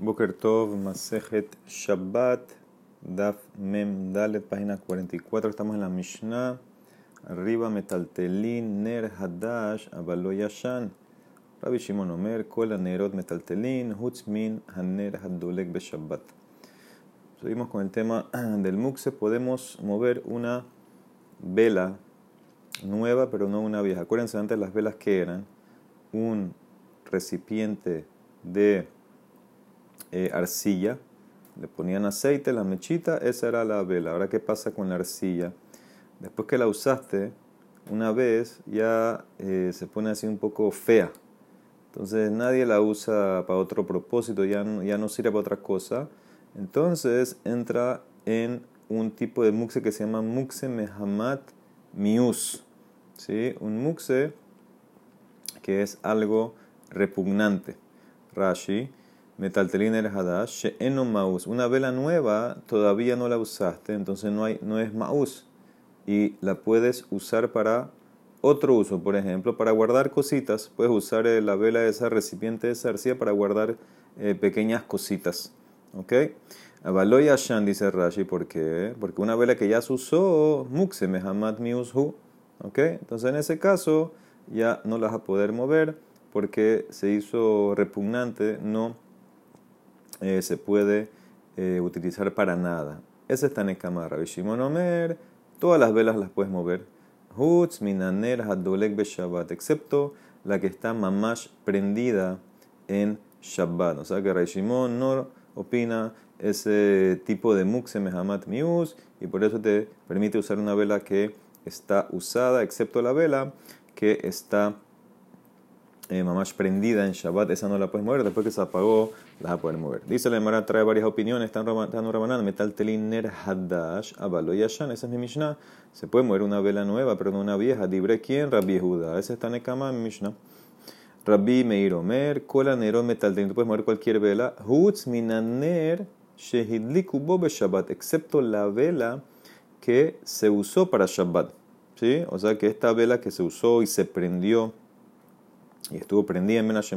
Boker Tov, Masejet Shabbat, Daf Mem Dalet, página 44. Estamos en la Mishnah. Arriba, Metaltelin, Ner Hadash, Abalo Yashan. Rabbi Shimon Omer, Kol Nerot Metaltelin, Hutzmin, Haner Hadolek Shabbat. Seguimos con el tema del Muxe. Podemos mover una vela nueva, pero no una vieja. Acuérdense antes las velas que eran un recipiente de eh, arcilla, le ponían aceite, la mechita, esa era la vela. Ahora, ¿qué pasa con la arcilla? Después que la usaste una vez, ya eh, se pone así un poco fea. Entonces nadie la usa para otro propósito, ya no, ya no sirve para otra cosa. Entonces entra en un tipo de muxe que se llama muxe mehamat mius. ¿sí? Un muxe que es algo repugnante. Rashi, metaltelin el hadash, she'eno maus. Una vela nueva todavía no la usaste, entonces no, hay, no es maus. Y la puedes usar para otro uso, por ejemplo, para guardar cositas. Puedes usar eh, la vela de esa recipiente de sarcía para guardar eh, pequeñas cositas. ¿Ok? Avaloy Ashan dice Rashi, ¿por qué? Porque una vela que ya se usó, mukse mehamat miushu. ¿Ok? Entonces en ese caso ya no la vas a poder mover porque se hizo repugnante, no eh, se puede eh, utilizar para nada. Ese está en el Kamara. Omer, todas las velas las puedes mover. Hutz, minaner, hadolek be Shabbat, excepto la que está mamash prendida en Shabbat. O sea que Raishimon no opina ese tipo de mukse mehamat mius y por eso te permite usar una vela que está usada, excepto la vela que está eh, mamash prendida en Shabbat, esa no la puedes mover, después que se apagó, la vas a poder mover. Dice la Emara, trae varias opiniones, en Rabanán, metal teliner hadash, abalo yashan, esa es mi Mishnah. Se puede mover una vela nueva, pero no una vieja. Dibre quién? Rabbi Yehuda, ese está en el Kama, mi Mishnah. Rabbi Meir Omer, kola nero metal telin, tú puedes mover cualquier vela. Hutz minaner shehidliku bobe Shabbat, excepto la vela que se usó para Shabbat. ¿Sí? O sea que esta vela que se usó y se prendió y estuvo prendida en Menashe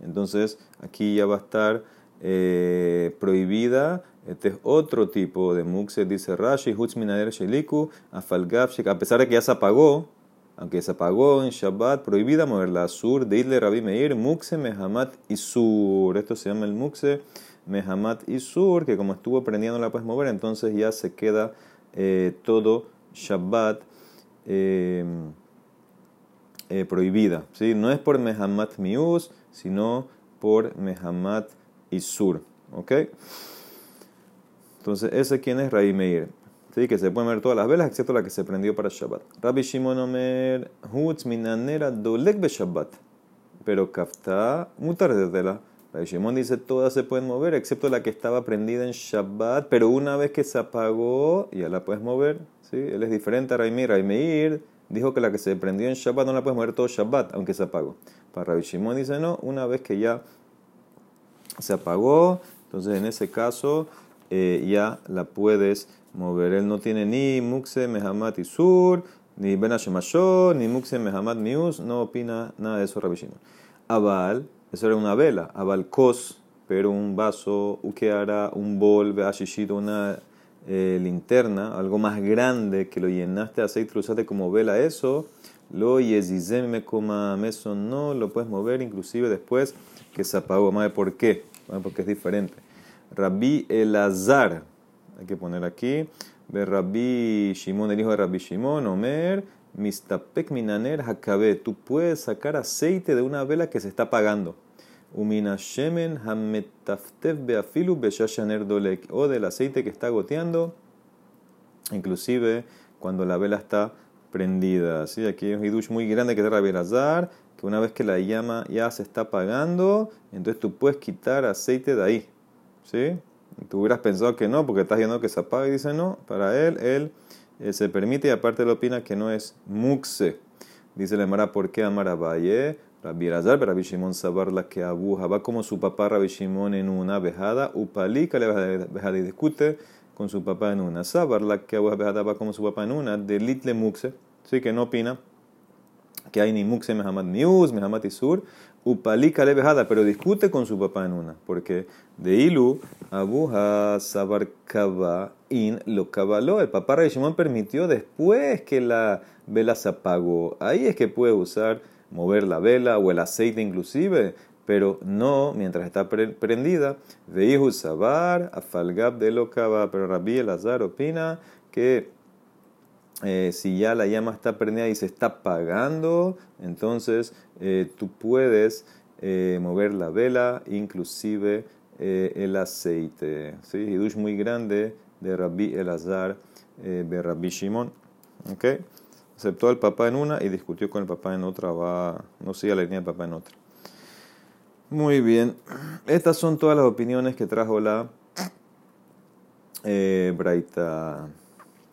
entonces aquí ya va a estar eh, prohibida. Este es otro tipo de muxe, dice Rashi, Hutz Minader Sheliku, a pesar de que ya se apagó, aunque se apagó en Shabbat, prohibida moverla. Sur de Idle Rabbi Meir, Muxe Mehamat Isur. Esto se llama el Muxe Mehamat Isur, que como estuvo prendiendo la puedes mover, entonces ya se queda eh, todo Shabbat. Eh, eh, prohibida. ¿sí? No es por Mehamat Mius, sino por Mehamat Isur. ¿Ok? Entonces, ese quién es Rabbi Meir. ¿Sí? Que se pueden ver todas las velas, excepto la que se prendió para Shabbat. Rabbi Shimon Omer, Hutz Minanera Dolek Be Shabbat. Pero Kafta, mutar de tela. Rabbi Shimon dice, todas se pueden mover, excepto la que estaba prendida en Shabbat. Pero una vez que se apagó, ya la puedes mover. ¿sí? Él es diferente a Rabbi Meir. Meir dijo que la que se prendió en Shabbat no la puedes mover todo Shabbat, aunque se apagó. Para Rabbi Shimon dice no, una vez que ya se apagó, entonces en ese caso eh, ya la puedes mover. Él no tiene ni Mukse, Mehamat y Sur, ni Ben ni Mukse, Mehamat, Mius, no opina nada de eso Rabbi Shimon. Abal, eso era una vela, Abal Kos, pero un vaso, Ukeara, un bol, Beashishito, una eh, linterna, algo más grande que lo llenaste de aceite, lo usaste como vela, eso, lo me coma eso no lo puedes mover, inclusive después que se apagó. Madre, ¿por qué? porque es diferente. Rabbi Elazar, hay que poner aquí, de Rabbi Shimon, el hijo de Rabbi Shimon, Omer, Mistapek minaner hakabe, tú puedes sacar aceite de una vela que se está apagando shemen beafilu beshashaner dolek. O del aceite que está goteando, inclusive cuando la vela está prendida. ¿sí? Aquí hay un hidush muy grande que es Rabbi Azar, que una vez que la llama ya se está apagando, entonces tú puedes quitar aceite de ahí. ¿sí? Tú hubieras pensado que no, porque estás viendo que se apaga y dice no. Para él, él eh, se permite y aparte le opina que no es muxe. Dice la Mara, ¿por qué amar Valle? Rabbi Razar, Rabbi Shimon Sabar la que abuja, va como su papá Rabbi Shimon en una vejada, upalika le vejada y discute con su papá en una. Sabar la que abuja vejada va como su papá en una, de litle muxe, sí que no opina que hay ni muxe mehamat mius, mehamat isur, Upalika levejada, pero discute con su papá en una, porque de Ilu, Abuja Sabarkaba in lo cabaló. El papá Rabbi Shimon permitió después que la vela se apagó. Ahí es que puede usar, mover la vela o el aceite inclusive, pero no mientras está prendida. De pero Rabbi Elazar opina que eh, si ya la llama está prendida y se está apagando, entonces eh, tú puedes eh, mover la vela, inclusive el aceite. ¿sí? Hidush muy grande de Rabbi Elazar de Rabbi Shimon. ¿okay? Aceptó al papá en una y discutió con el papá en otra. Va, no sigue la línea del papá en otra. Muy bien. Estas son todas las opiniones que trajo la Braita.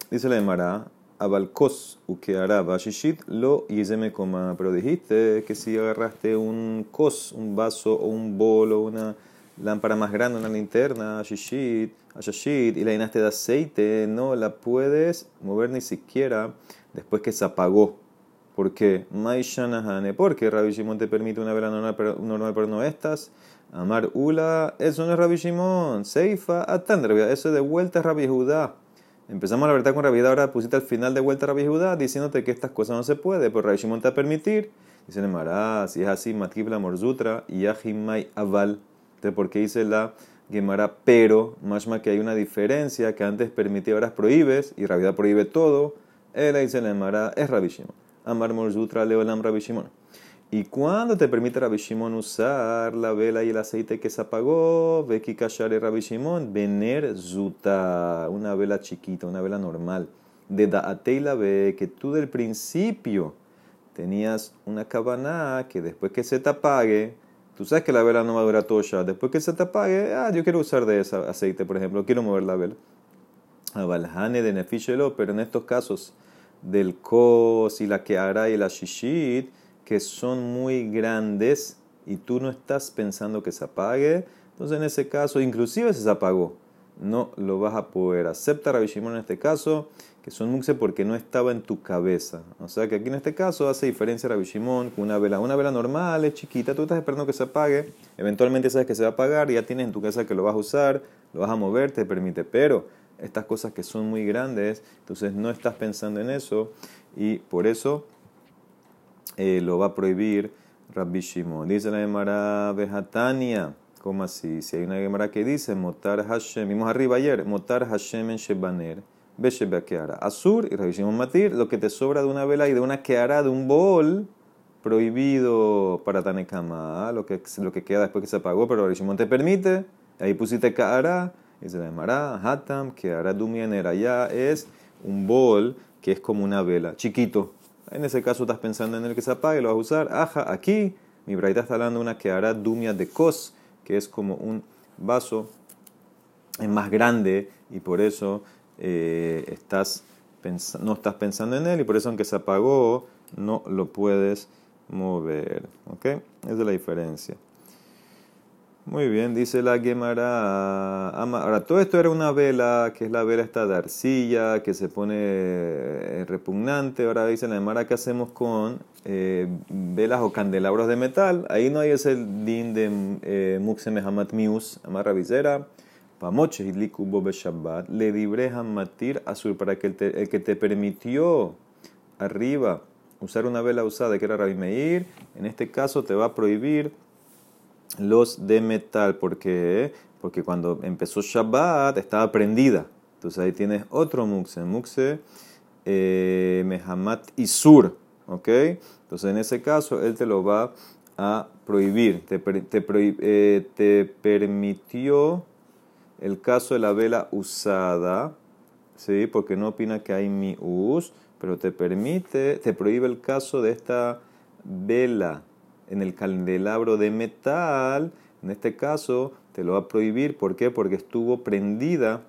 Dice la Emara, Abalcos ukeara bashishit lo me coma. Pero dijiste que si agarraste un cos, un vaso o un bol o una lámpara más grande, una linterna, shishit, ashashit, y la llenaste de aceite, no la puedes mover ni siquiera después que se apagó. ¿Por qué? Porque Rabbi Shimon te permite una vela normal pero, no estas. Amar Ula, eso no es Rabbi Shimon. Seifa, Atandra, eso de vuelta es Rabbi Judá. Empezamos la verdad con Rabbi ahora pusiste al final de vuelta a Rabbi Judá diciéndote que estas cosas no se puede, pero Rabbi Shimon te va a permitir. Dice Mará, si es así, Matkibla Morzutra y Ahimai Aval. Entonces, ¿por qué dice la Gemara pero? Más que hay una diferencia que antes permitía, ahora prohíbes y Rabbi prohíbe todo. Él dice Mará, es Rabbi Shimon. Amar Morzutra, Leolam Rabbi Shimon. Y cuando te permite Rabbi Shimon usar la vela y el aceite que se apagó, que y Rabbi Shimon, zuta, una vela chiquita, una vela normal. De la ve que tú del principio tenías una cabana que después que se te apague, tú sabes que la vela no va a durar ya, después que se te apague, ah, yo quiero usar de ese aceite, por ejemplo, quiero mover la vela. Abaljane de nefishelo, pero en estos casos del kos y la hará y la shishit, que son muy grandes y tú no estás pensando que se apague, entonces en ese caso, inclusive si se apagó, no lo vas a poder. Acepta Rabbi Shimon en este caso, que son muxe porque no estaba en tu cabeza. O sea que aquí en este caso hace diferencia Rabbi Shimon con una vela. Una vela normal, es chiquita, tú estás esperando que se apague, eventualmente sabes que se va a apagar, ya tienes en tu casa que lo vas a usar, lo vas a mover, te permite. Pero estas cosas que son muy grandes, entonces no estás pensando en eso y por eso eh, lo va a prohibir Rabbi Shimon. Dice la Gemara Bejatania, ¿cómo así? Si hay una Gemara que dice, Motar Hashem, vimos arriba ayer, Motar Hashem en Shebaner, Beshebeakeara. Azur y Rabbi Shimon Matir, lo que te sobra de una vela y de una keara, de un bol, prohibido para Tanekama, lo que, lo que queda después que se apagó, pero Rabbi Shimon te permite, ahí pusiste keara, dice la Gemara, Hatam, keara dumianera, ya es un bol que es como una vela, chiquito, en ese caso estás pensando en el que se apague, lo vas a usar. Aja, aquí mi braita está hablando de una que hará dumia de cos, que es como un vaso más grande y por eso eh, estás no estás pensando en él y por eso aunque se apagó no lo puedes mover. ¿Ok? Esa es la diferencia. Muy bien, dice la Gemara. Ahora, todo esto era una vela, que es la vela esta de arcilla, que se pone eh, repugnante. Ahora dice la Gemara, ¿qué hacemos con eh, velas o candelabros de metal? Ahí no hay ese din de eh, Mehamat Mius, amarra visera. Pamoche Bobe Shabbat, le dibrejan matir azul, para que el, que te permitió arriba usar una vela usada, que era Rabbi Meir, en este caso te va a prohibir los de metal. ¿Por qué? Porque cuando empezó Shabbat estaba prendida. Entonces ahí tienes otro muxe. Muxe eh, Mehamat Isur. ¿Ok? Entonces en ese caso él te lo va a prohibir. Te, te, eh, te permitió el caso de la vela usada. ¿Sí? Porque no opina que hay mi us. Pero te permite, te prohíbe el caso de esta vela en el candelabro de metal, en este caso te lo va a prohibir. ¿Por qué? Porque estuvo prendida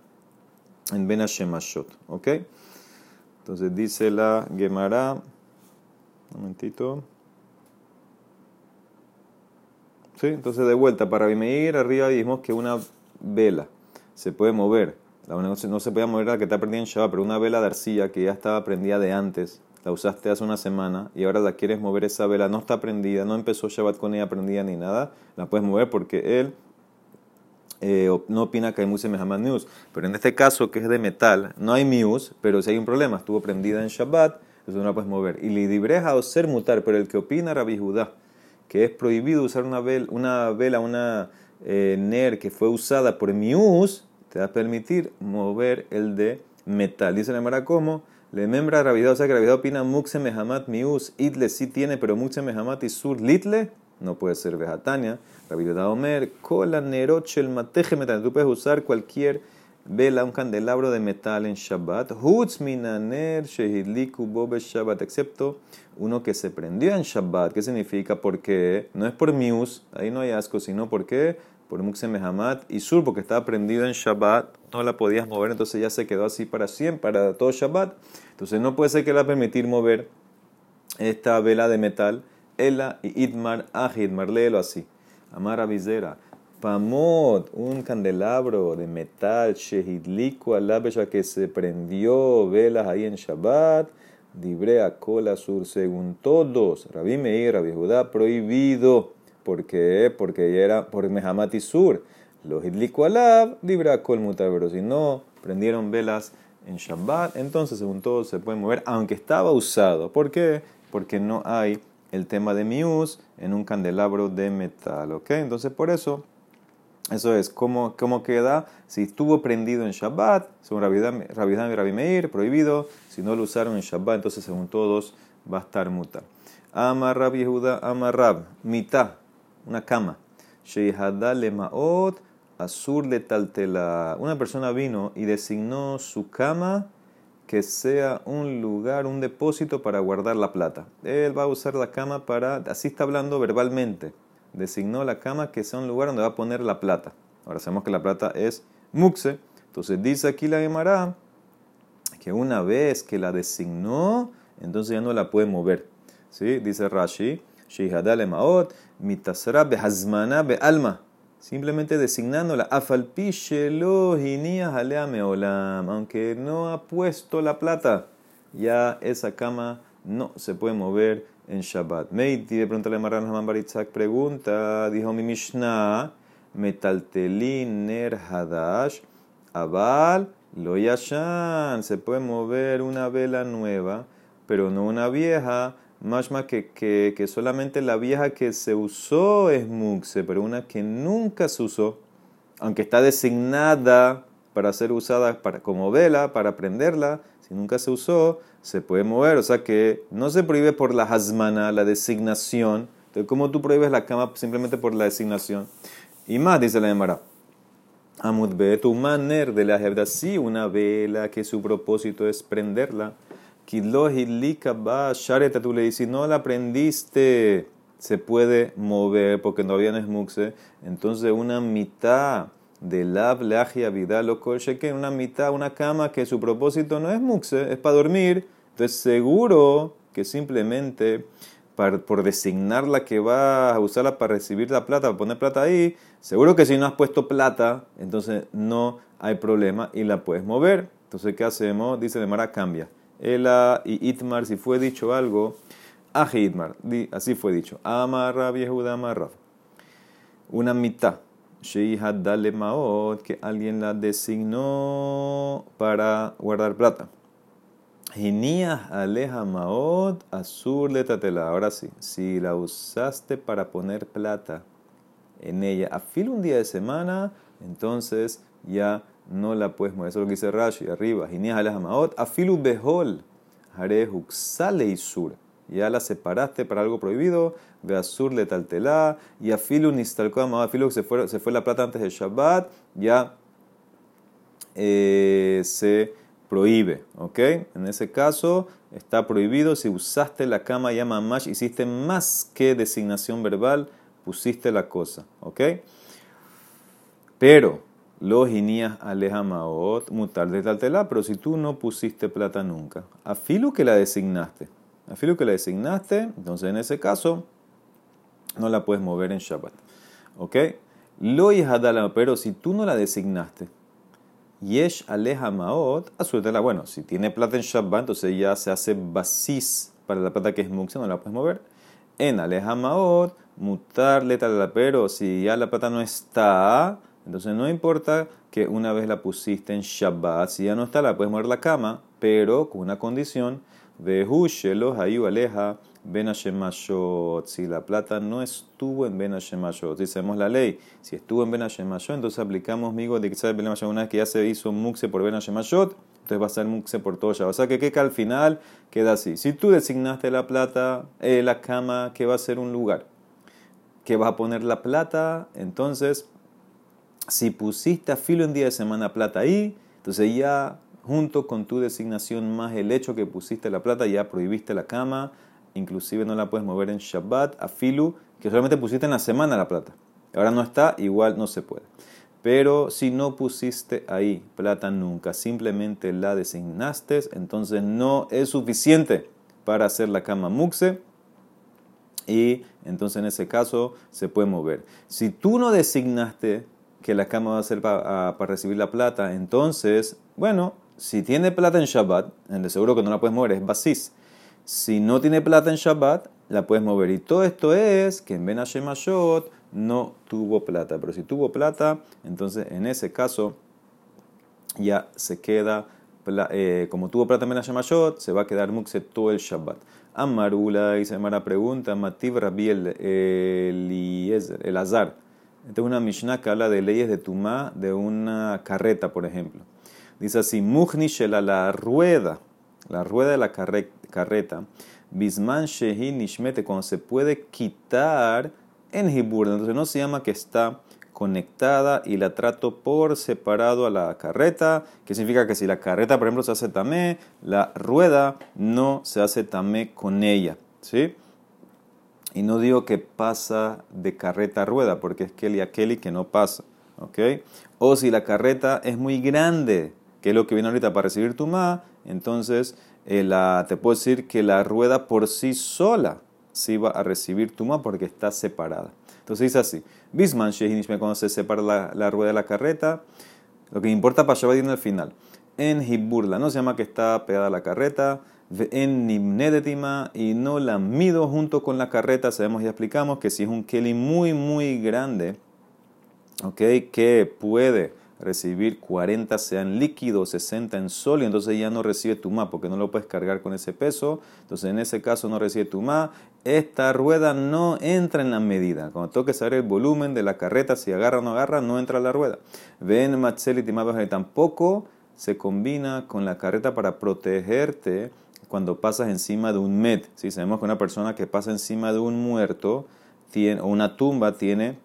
en Ben Hashemashot. ¿Ok? Entonces dice la Gemara. Un momentito. ¿Sí? Entonces de vuelta, para ir arriba dijimos que una vela se puede mover. La no se puede mover la que está prendida en Shabbat, pero una vela de arcilla que ya estaba prendida de antes, la usaste hace una semana y ahora la quieres mover esa vela, no está prendida, no empezó Shabbat con ella prendida ni nada, la puedes mover porque él eh, no opina que hay Muse Mehamad News. Pero en este caso, que es de metal, no hay Mius, pero si hay un problema, estuvo prendida en Shabbat, entonces no la puedes mover. Y lidibreja o ser mutar, pero el que opina Rabbi Judá, que es prohibido usar una vela, una, vela, una eh, ner que fue usada por Mius, te va a permitir mover el de metal. Dice la Mara cómo. Le membra Ravidad, o sea que Ravidad opina Muxe Mehamat Mius, Itle sí tiene, pero Muxe Mehamat y Sur Litle no puede ser Vejatania. Ravidad Omer, Kola Nerochel Mateje Metal. Tú puedes usar cualquier vela, un candelabro de metal en Shabbat. Hutz Minaner Shehidliku Bobe Shabbat, excepto uno que se prendió en Shabbat. ¿Qué significa? Porque no es por Mius, ahí no hay asco, sino porque por Muxe Mehamat y Sur, porque estaba prendido en Shabbat, no la podías mover, entonces ya se quedó así para siempre, para todo Shabbat. Entonces no puede ser que la permitir mover esta vela de metal, Ela y Idmar Ahidmar, léelo así. Amara Vizera, Pamot, un candelabro de metal, Shehidliku Alabesha que se prendió velas ahí en Shabbat, Dibrea Kola Sur, según todos, Rabbi Meir, Rabbi Judá, prohibido ¿Por qué? Porque era por Mehamat y Sur. Los Hidliku Alab, Mutar, pero si no prendieron velas en Shabbat, entonces según todo se puede mover, aunque estaba usado. ¿Por qué? Porque no hay el tema de mius en un candelabro de metal, ¿ok? Entonces por eso, eso es, ¿cómo, cómo queda? Si estuvo prendido en Shabbat, según Rabidam y Rabbi Meir, prohibido, si no lo usaron en Shabbat, entonces según todos va a estar muta. Amar Rabbi Yehuda, Amar Rab, mitad una cama. maot azur le taltela. Una persona vino y designó su cama que sea un lugar, un depósito para guardar la plata. Él va a usar la cama para, así está hablando verbalmente, designó la cama que sea un lugar donde va a poner la plata. Ahora sabemos que la plata es muxe. Entonces dice aquí la Gemara que una vez que la designó, entonces ya no la puede mover. ¿Sí? Dice Rashi, Shihadale Maot, mitasra behazmana bealma. Simplemente designándola. Alea meolam. Aunque no ha puesto la plata, ya esa cama no se puede mover en Shabbat. Meiti de pronto le marran Haman Baritzak pregunta, dijo mi Mishnah, metaltelin ner hadash, aval lo yashan. Se puede mover una vela nueva, pero no una vieja más que, que, que, solamente la vieja que se usó es muxe, pero una que nunca se usó, aunque está designada para ser usada para, como vela, para prenderla, si nunca se usó, se puede mover. O sea que no se prohíbe por la hasmana, la designación. Entonces, ¿cómo tú prohíbes la cama simplemente por la designación? Y más, dice la Emara. Amud tu maner de la hebda, sí, una vela que su propósito es prenderla dices, si no la aprendiste, se puede mover porque no había muxe. Entonces, una mitad de la leagia vida lo que una mitad, una cama que su propósito no es muxe, es para dormir. Entonces, seguro que simplemente por designar la que va a usarla para recibir la plata, para poner plata ahí, seguro que si no has puesto plata, entonces no hay problema y la puedes mover. Entonces, ¿qué hacemos? Dice de Mara, cambia. Ela y Itmar, si fue dicho algo, Aje Itmar, así fue dicho. Amarra viejuda amarra. Una mitad. Sheihad dale maot, que alguien la designó para guardar plata. Ginías aleja maot, azur letatela. Ahora sí, si la usaste para poner plata en ella, a filo un día de semana, entonces ya no la puedes mover. Eso es lo que dice Rashi arriba. Afilu behol, y sur. Ya la separaste para algo prohibido. Azur le taltelá. Y afilu nistalko Afilu se fue, se fue la plata antes del Shabbat. Ya eh, se prohíbe. ¿Ok? En ese caso está prohibido. Si usaste la cama ya mamash, hiciste más que designación verbal, pusiste la cosa. ¿Ok? Pero los inías aleja maot mutar de taltela, pero si tú no pusiste plata nunca, a filo que la designaste, a filo que la designaste, entonces en ese caso no la puedes mover en Shabbat. ¿Ok? Lo pero si tú no la designaste, Yesh aleja maot, Bueno, si tiene plata en Shabbat, entonces ya se hace basis para la plata que es muxe, no la puedes mover. En aleja maot, mutar pero si ya la plata no está, entonces no importa que una vez la pusiste en Shabbat, si ya no está, la puedes mover la cama, pero con una condición de Hushelo, Hayu aleja Ben Si la plata no estuvo en Ben Hashemashot, sabemos la ley, si estuvo en Ben Hashemashot, entonces aplicamos migo de que una vez que ya se hizo muxe por Ben Hashemashot, entonces va a ser muxe por todo ya. O sea que, que al final queda así. Si tú designaste la plata, eh, la cama, que va a ser un lugar, que va a poner la plata, entonces, si pusiste a filo en día de semana plata ahí, entonces ya junto con tu designación más el hecho que pusiste la plata, ya prohibiste la cama inclusive no la puedes mover en Shabbat, a filu, que solamente pusiste en la semana la plata. Ahora no está, igual no se puede. Pero si no pusiste ahí plata nunca, simplemente la designaste, entonces no es suficiente para hacer la cama muxe y entonces en ese caso se puede mover. Si tú no designaste que la cama va a ser para, recibir la plata, entonces, bueno, si tiene plata en Shabbat, el seguro que no la puedes mover, es basis. Si no tiene plata en Shabbat, la puedes mover. Y todo esto es que en Ben Hashemashot no tuvo plata. Pero si tuvo plata, entonces en ese caso ya se queda, eh, como tuvo plata en Ben se va a quedar muxe todo el Shabbat. Amarula, y se la pregunta, Mativ Rabbi el, el Azar. Es una Mishnah que habla de leyes de Tumá de una carreta, por ejemplo. Dice así, Muhni la rueda la rueda de la carreta, Bisman Shehi Nishmete, cuando se puede quitar en Hibur, entonces no se llama que está conectada y la trato por separado a la carreta, que significa que si la carreta, por ejemplo, se hace tamé, la rueda no se hace tamé con ella, ¿sí? Y no digo que pasa de carreta a rueda, porque es Kelly a Kelly que no pasa, ¿ok? O si la carreta es muy grande, que es lo que viene ahorita para recibir tu ma, entonces eh, te puedo decir que la rueda por sí sola sí va a recibir tuma porque está separada. Entonces dice así, Bisman cuando se separa la, rueda de la carreta, lo que importa para Shabbat en el final. En Hiburla, no se llama que está pegada a la carreta, y no la mido junto con la carreta, sabemos y explicamos que si es un Kelly muy muy grande, ok, que puede recibir 40 sean líquidos, 60 en sólido, entonces ya no recibe tumá porque no lo puedes cargar con ese peso, entonces en ese caso no recibe tumá. Esta rueda no entra en la medida. Cuando toque saber el volumen de la carreta, si agarra o no agarra, no entra la rueda. Ven Matzeli y tampoco se combina con la carreta para protegerte cuando pasas encima de un met. Si sabemos que una persona que pasa encima de un muerto tiene, o una tumba tiene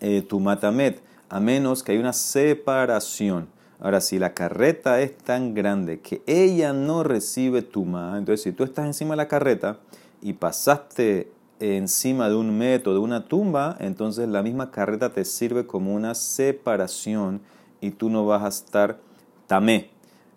eh, tumatamet a menos que haya una separación. Ahora, si la carreta es tan grande que ella no recibe tuma, entonces si tú estás encima de la carreta y pasaste encima de un método, de una tumba, entonces la misma carreta te sirve como una separación y tú no vas a estar tamé.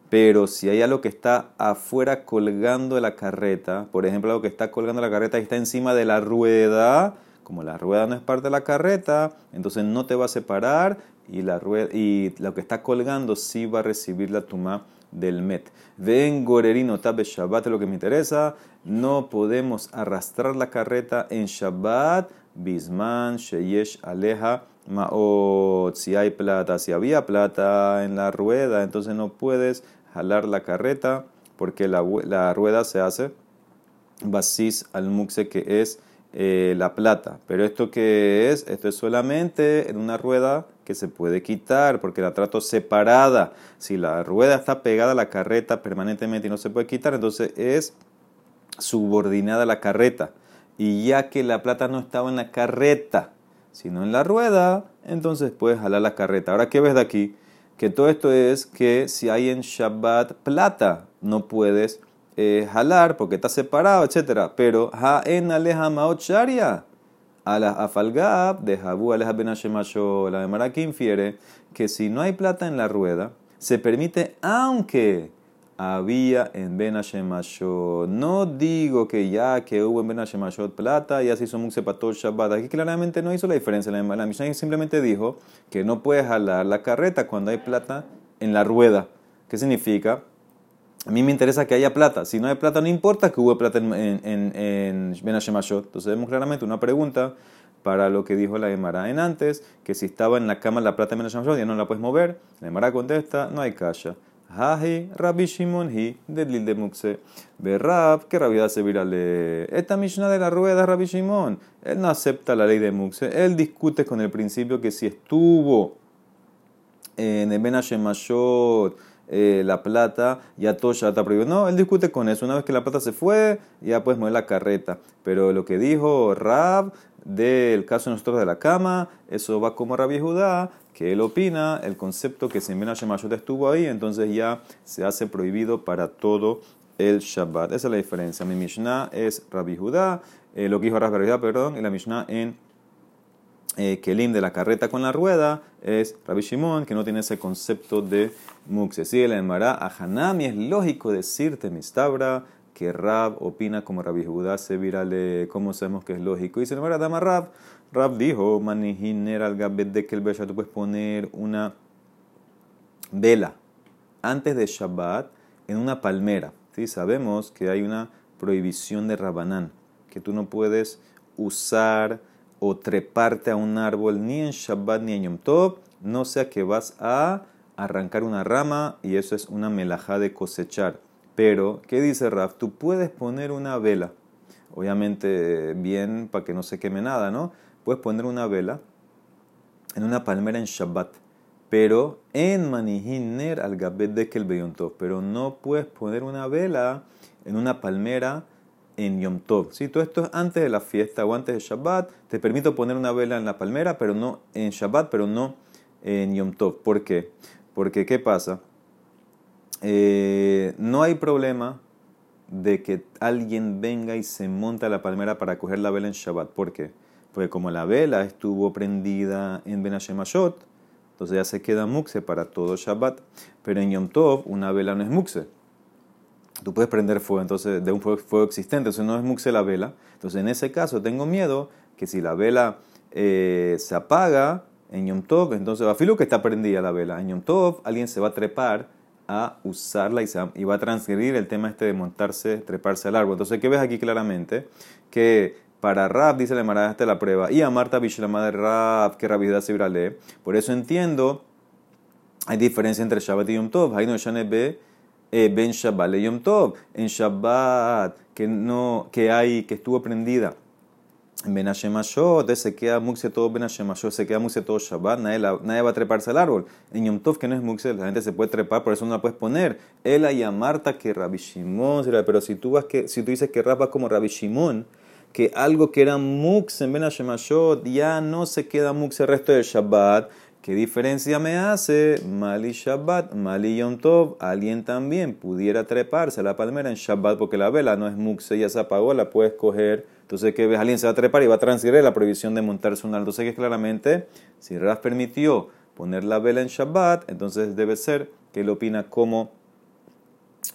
Pero si hay algo que está afuera colgando de la carreta, por ejemplo, algo que está colgando la carreta y está encima de la rueda, como la rueda no es parte de la carreta, entonces no te va a separar y, la rueda, y lo que está colgando sí va a recibir la tuma del met. Ven gorerino tabe Shabbat, lo que me interesa, no podemos arrastrar la carreta en Shabbat, bisman, sheyesh, aleja, maot, si hay plata, si había plata en la rueda, entonces no puedes jalar la carreta porque la, la rueda se hace basis al muxe que es eh, la plata. Pero esto que es, esto es solamente en una rueda que se puede quitar porque la trato separada. Si la rueda está pegada a la carreta permanentemente y no se puede quitar, entonces es subordinada a la carreta. Y ya que la plata no estaba en la carreta, sino en la rueda, entonces puedes jalar la carreta. Ahora, ¿qué ves de aquí? Que todo esto es que si hay en Shabbat plata, no puedes eh, jalar porque está separado, etc. Pero ha en aleja maot sharia. A la afalgab de Jabu aleja ben La demara que infiere que si no hay plata en la rueda, se permite, aunque había en Ben Hashemashot. No digo que ya que hubo en Ben Hashemashot plata, ya se hizo todo Shabbat. Aquí claramente no hizo la diferencia. La, la Mishnah simplemente dijo que no puedes jalar la carreta cuando hay plata en la rueda. ¿Qué significa? A mí me interesa que haya plata. Si no hay plata, no importa que hubo plata en, en, en, Ben Hashemashot. Entonces vemos claramente una pregunta para lo que dijo la Gemara en antes, que si estaba en la cama la plata en Ben Hashemashot ya no la puedes mover. La Gemara contesta, no hay kasha. Hahi, Rabbi Shimon, hi, de Mukse. Berrab, que rabia se virale. Esta Mishnah de la rueda, Rabbi Shimon. Él no acepta la ley de Mukse. Él discute con el principio que si estuvo en el Ben Hashemashot, eh, la plata, ya todo ya está prohibido. No, él discute con eso. Una vez que la plata se fue, ya puedes mover la carreta. Pero lo que dijo Rab del caso de nosotros de la cama, eso va como Rabbi Judá, que él opina el concepto que si en Ben estuvo ahí, entonces ya se hace prohibido para todo el Shabbat. Esa es la diferencia. Mi Mishnah es Rabbi Judá, eh, lo que dijo Rabbi Judá, perdón, y la Mishnah en eh, Kelim de la carreta con la rueda es Rabbi Shimon, que no tiene ese concepto de Muxe. Sigue la Emara, a Hanami es lógico decirte, Mistabra, que Rab opina como Rabbi Judá se virale, ¿cómo sabemos que es lógico? Y se Emara, Dama Rab, Rab dijo, manijiner al gabet de que el tú puedes poner una vela antes de Shabbat en una palmera. ¿sí? Sabemos que hay una prohibición de Rabanán, que tú no puedes usar o treparte a un árbol ni en Shabbat ni en Yom Tov, no sea que vas a arrancar una rama y eso es una melajá de cosechar. Pero, ¿qué dice Raf? Tú puedes poner una vela, obviamente bien para que no se queme nada, ¿no? Puedes poner una vela en una palmera en Shabbat, pero en Manihiner al Gabet de Tov, pero no puedes poner una vela en una palmera en Yom Tov. ¿sí? Todo esto es antes de la fiesta o antes de Shabbat. Te permito poner una vela en la palmera, pero no en Shabbat, pero no en Yom Tov. ¿Por qué? Porque, ¿qué pasa? Eh, no hay problema de que alguien venga y se monte a la palmera para coger la vela en Shabbat. ¿Por qué? Porque como la vela estuvo prendida en Ben Hashemashot, entonces ya se queda mukse para todo Shabbat. Pero en Yom Tov una vela no es mukse tú puedes prender fuego, entonces, de un fuego, existente, entonces no es muxe la vela. Entonces, en ese caso, tengo miedo que si la vela eh, se apaga en Yom Tov, entonces, filo que está prendida la vela, en Yom Tov, alguien se va a trepar a usarla y, va a transgredir el tema este de montarse, treparse al árbol. Entonces, ¿qué ves aquí claramente? Que para Rab, dice la Marada, esta la prueba, y a Marta Bishlama de Rab, que Rabidad se Por eso entiendo, hay diferencia entre Shabbat y Yom Tov. Hay no B eh, ben Shabbat le Yom Tov, en Shabbat que, no, que hay, que estuvo prendida en Ben Hashemashot, se queda muxe todo Ben Hashemashot, se queda muxe todo Shabbat, nadie, nadie, va a treparse al árbol. En Yom Tov, que no es muxe, la gente se puede trepar, por eso no la puedes poner. Ela y a Marta que Rabbi Shimon, pero si tú, vas que, si tú dices que Rabba como Rabbi Shimon, que algo que era mux en Ben Hashemashot ya no se queda mux el resto del Shabbat, ¿Qué diferencia me hace? Mali Shabbat, Mali Yom Tov. Alguien también pudiera treparse a la palmera en Shabbat porque la vela no es muxe, ya se apagó, la puedes coger. Entonces, ¿qué ves? Alguien se va a trepar y va a transgredir la prohibición de montarse un alto. Entonces, que claramente, si Raz permitió poner la vela en Shabbat, entonces debe ser que él opina como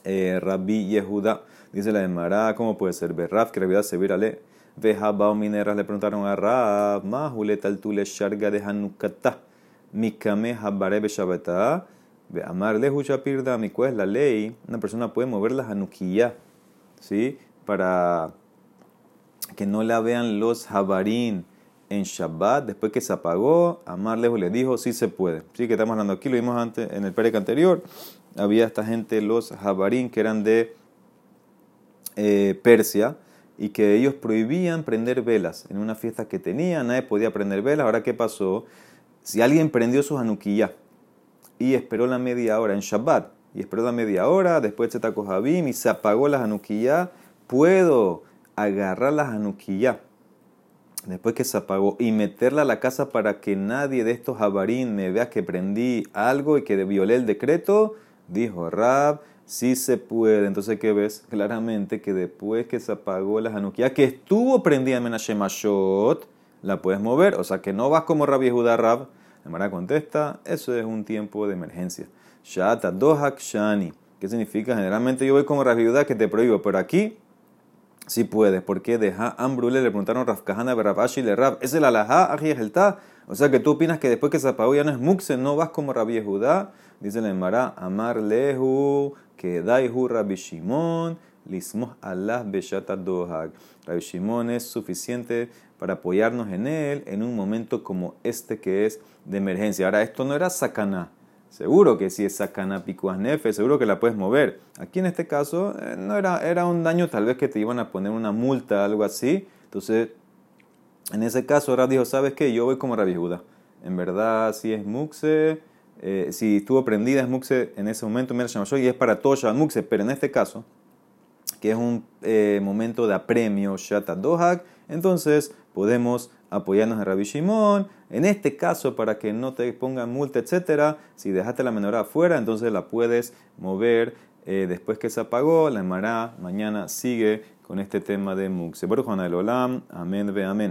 eh, Rabbi Yehuda. Dice la de Mará, ¿cómo puede ser? Berraf, que Rabbi se virale. Vejabao Mineras le preguntaron a Rab, Mahuleta al tule sharga de Hanukatah. Mikame Habare Amar Lehu Shapirda, mi es la ley, una persona puede mover la Hanukkiyah, ¿sí? Para que no la vean los Habarín en Shabbat, después que se apagó, Amar Lehu le dijo, sí se puede. Sí, que estamos hablando aquí, lo vimos antes en el perec anterior, había esta gente, los Habarín, que eran de eh, Persia, y que ellos prohibían prender velas en una fiesta que tenían, nadie podía prender velas. Ahora, ¿qué pasó? Si alguien prendió su Hanukkiyah y esperó la media hora en Shabbat, y esperó la media hora, después de Taco Javim y se apagó la Hanukkiyah, puedo agarrar la Hanukkiyah después que se apagó y meterla a la casa para que nadie de estos jabarín me vea que prendí algo y que violé el decreto, dijo Rab, sí se puede. Entonces, ¿qué ves? Claramente que después que se apagó la Hanukkiyah, que estuvo prendida en Menashemashot, la puedes mover. O sea que no vas como Rabbi Judá Rab. Mara contesta, eso es un tiempo de emergencia. Shata dohak shani. ¿Qué significa? Generalmente yo voy como Rabiudá que te prohíbo, pero aquí sí puedes. ¿Por qué? Deja Ambrule, le preguntaron Rafkahana, Berabashi, le Rab. ¿Es el alajá, el O sea que tú opinas que después que se apagó ya no es muxe, no vas como Rabbi Judá. Dice el Emara, Amar Lehu, que Daihu Rabbi Shimon, Lismoh Allah Beshata Dohag. Rabbi Shimon es suficiente para apoyarnos en él en un momento como este que es de emergencia. Ahora, esto no era sacana. Seguro que si es sacana picuas nefe, seguro que la puedes mover. Aquí en este caso eh, no era, era un daño tal vez que te iban a poner una multa, algo así. Entonces, en ese caso, ahora dijo, ¿sabes qué? Yo voy como Rabbi Judá. En verdad, si es muxe, eh, si estuvo prendida es muxe en ese momento, mira, y es para todo Shabbat muxe, pero en este caso, que es un eh, momento de apremio, Shatat Dohak, entonces podemos apoyarnos en Rabbi Shimon. En este caso, para que no te pongan multa, etcétera, si dejaste la menorá afuera, entonces la puedes mover eh, después que se apagó. La Emara mañana sigue con este tema de Mux. Olam, amén, ve amén.